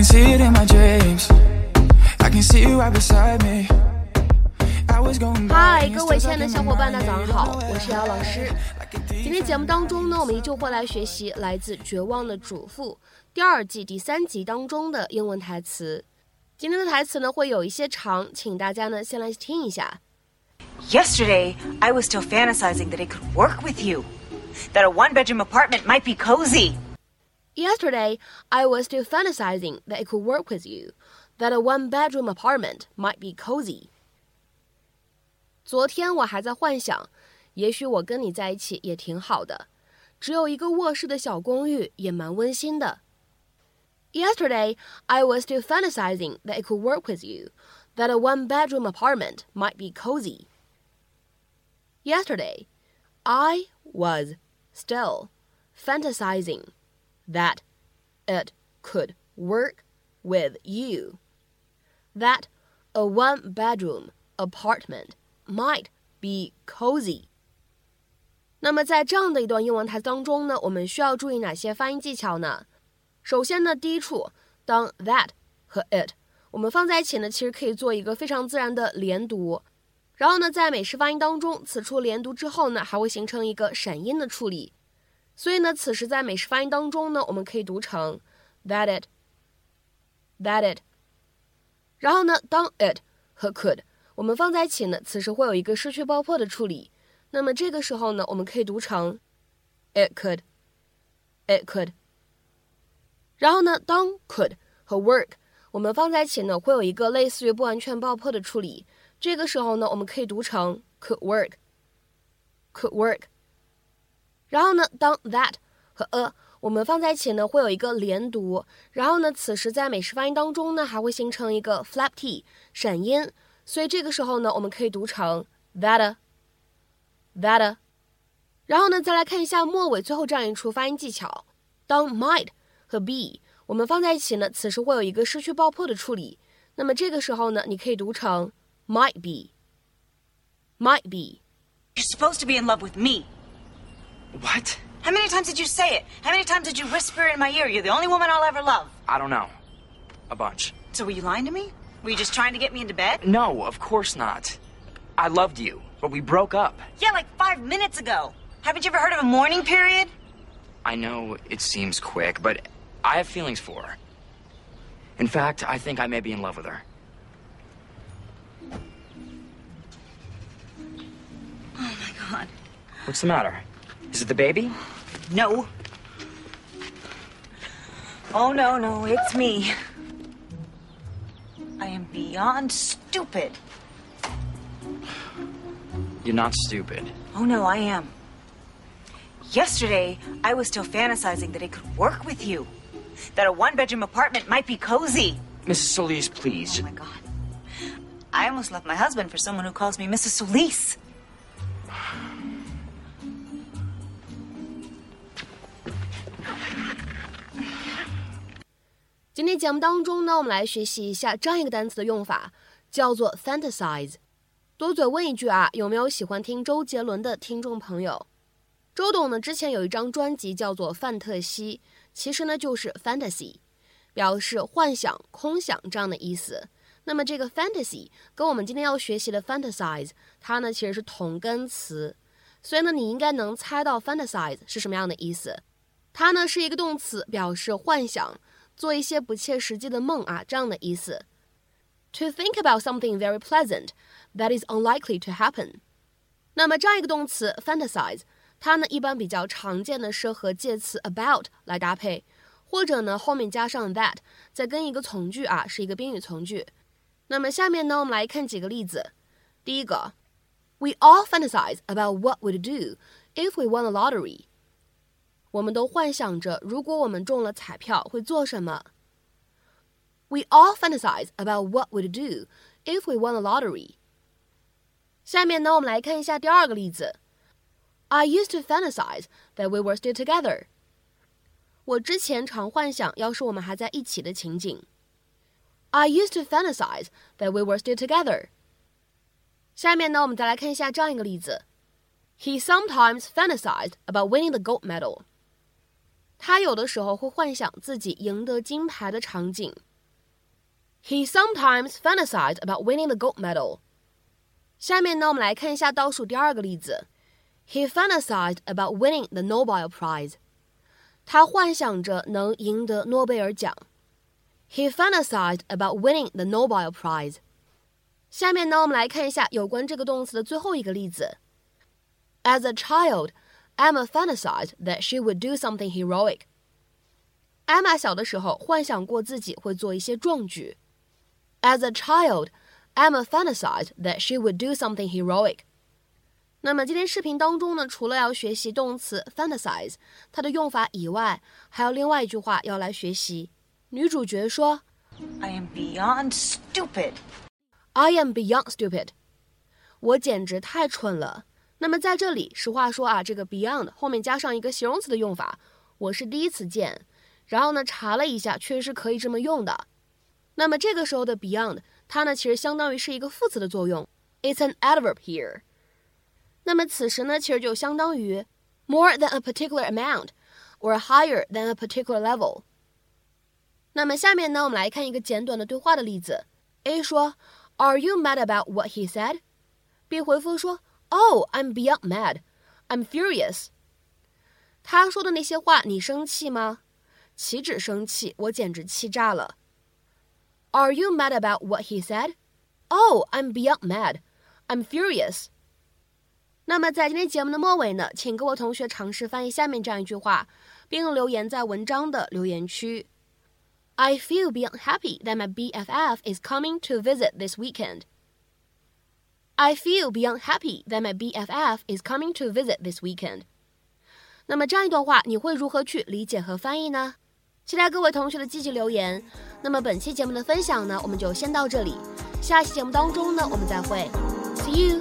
can see it in my dreams. I can see you right beside me. I was going by 嗨， and 各 you're 位 still 亲爱的 stuck in 小 my 伙伴，大 mind. 家 Yeah, 早 you 上 don't 好， know 我 where 是姚老师。 Like a thief 今天节目当中呢，我们依旧会来学习来自《绝望的主妇》第二季第三集当中的英文台词。今天的台词呢会有一些长，请大家呢先来听一下。 Yesterday, I was still fantasizing that it could work with you. That a one bedroom apartment might be cozy. Yesterday, I was still fantasizing that it could work with you, that a one-bedroom apartment might be cozy. 昨天我还在幻想，也许我跟你在一起也挺好的，只有一个卧室的小公寓也蛮温馨的。Yesterday, I was still fantasizing that it could work with you, that a one-bedroom apartment might be cozy. Yesterday, I was still fantasizing That it could work with you, that a one bedroom apartment might be cozy. 那么在这样的一段英文台词当中呢，我们需要注意哪些发音技巧呢？首先呢，第一处，当 that 和 it 我们放在一起呢，其实可以做一个非常自然的连读。然后呢，在美式发音当中，此处连读之后呢，还会形成一个闪音的处理。所以呢，此时在美式发音当中呢，我们可以读成 that it that it。然后呢，当 it 和 could 我们放在一起呢，此时会有一个失去爆破的处理。那么这个时候呢，我们可以读成 it could it could。然后呢，当 could 和 work 我们放在一起呢，会有一个类似于不完全爆破的处理。这个时候呢，我们可以读成 could work could work。然后呢，当 that 和 a 我们放在一起呢，会有一个连读。然后呢，此时在美式发音当中呢，还会形成一个 flap t 闪音。所以这个时候呢，我们可以读成 that a that a。然后呢，再来看一下末尾最后这样一处发音技巧。当 might 和 be 我们放在一起呢，此时会有一个失去爆破的处理。那么这个时候呢，你可以读成 might be might be。You're supposed to be in love with me. What? How many times did you say it? How many times did you whisper in my ear, you're the only woman I'll ever love? I don't know. A bunch. So were you lying to me? Were you just trying to get me into bed? No, of course not. I loved you, but we broke up. Yeah, like five minutes ago. Haven't you ever heard of a mourning period? I know it seems quick, but I have feelings for her. In fact, I think I may be in love with her. Oh my god. What's the matter? Is it the baby? No. Oh, no, no, it's me. I am beyond stupid. You're not stupid. Oh, no, I am. Yesterday, I was still fantasizing that it could work with you. That a one bedroom apartment might be cozy. Mrs. Solis, please. Oh, my God. I almost left my husband for someone who calls me Mrs. Solis. 今天节目当中呢，我们来学习一下这样一个单词的用法，叫做 fantasize。多嘴问一句啊，有没有喜欢听周杰伦的听众朋友？周董呢之前有一张专辑叫做《范特西》，其实呢就是 fantasy，表示幻想、空想这样的意思。那么这个 fantasy 跟我们今天要学习的 fantasize，它呢其实是同根词，所以呢你应该能猜到 fantasize 是什么样的意思。它呢是一个动词，表示幻想。做一些不切实际的梦啊，这样的意思。To think about something very pleasant that is unlikely to happen。那么这样一个动词 fantasize，它呢一般比较常见的是和介词 about 来搭配，或者呢后面加上 that，再跟一个从句啊，是一个宾语从句。那么下面呢，我们来看几个例子。第一个，We all fantasize about what we'd do if we won the lottery。我们都幻想着，如果我们中了彩票会做什么。We all fantasize about what we'd do if we won the lottery。下面呢，我们来看一下第二个例子。I used to fantasize that we were still together。我之前常幻想，要是我们还在一起的情景。I used to fantasize that we were still together。下面呢，我们再来看一下这样一个例子。He sometimes fantasized about winning the gold medal。 他有的时候会幻想自己赢得金牌的场景。He sometimes fantasized about winning the gold medal. 下面呢，我们来看一下倒数第二个例子。He fantasized about winning the Nobel Prize. 他幻想着能赢得诺贝尔奖。He fantasized about winning the Nobel Prize. 下面呢，我们来看一下有关这个动词的最后一个例子。As a child, Emma fantasized that she would do something heroic. Emma 小的时候幻想过自己会做一些壮举。As a child, Emma fantasized that she would do something heroic. 那么今天视频当中呢，除了要学习动词 fantasize 它的用法以外，还有另外一句话要来学习。女主角说：“I am beyond stupid. I am beyond stupid. 我简直太蠢了。” 那么在这里，实话说啊，这个 beyond 后面加上一个形容词的用法，我是第一次见。然后呢，查了一下，确实可以这么用的。那么这个时候的 beyond，它呢其实相当于是一个副词的作用，it's an adverb here。那么此时呢，其实就相当于 more than a particular amount or higher than a particular level。那么下面呢，我们来看一个简短的对话的例子。A 说：“Are you mad about what he said？”B 回复说 ：“Oh, I'm beyond mad. I'm furious。”他说的那些话，你生气吗？岂止生气，我简直气炸了。Are you mad about what he said? Oh, I'm beyond mad. I'm furious. 那么在今天节目的末尾呢，请各位同学尝试翻译下面这样一句话，并留言在文章的留言区。I feel beyond happy that my BFF is coming to visit this weekend. I feel beyond happy that my BFF is coming to visit this weekend. 那么这样一段话，你会如何去理解和翻译呢？期待各位同学的积极留言。那么本期节目的分享呢，我们就先到这里。下期节目当中呢，我们再会。See you.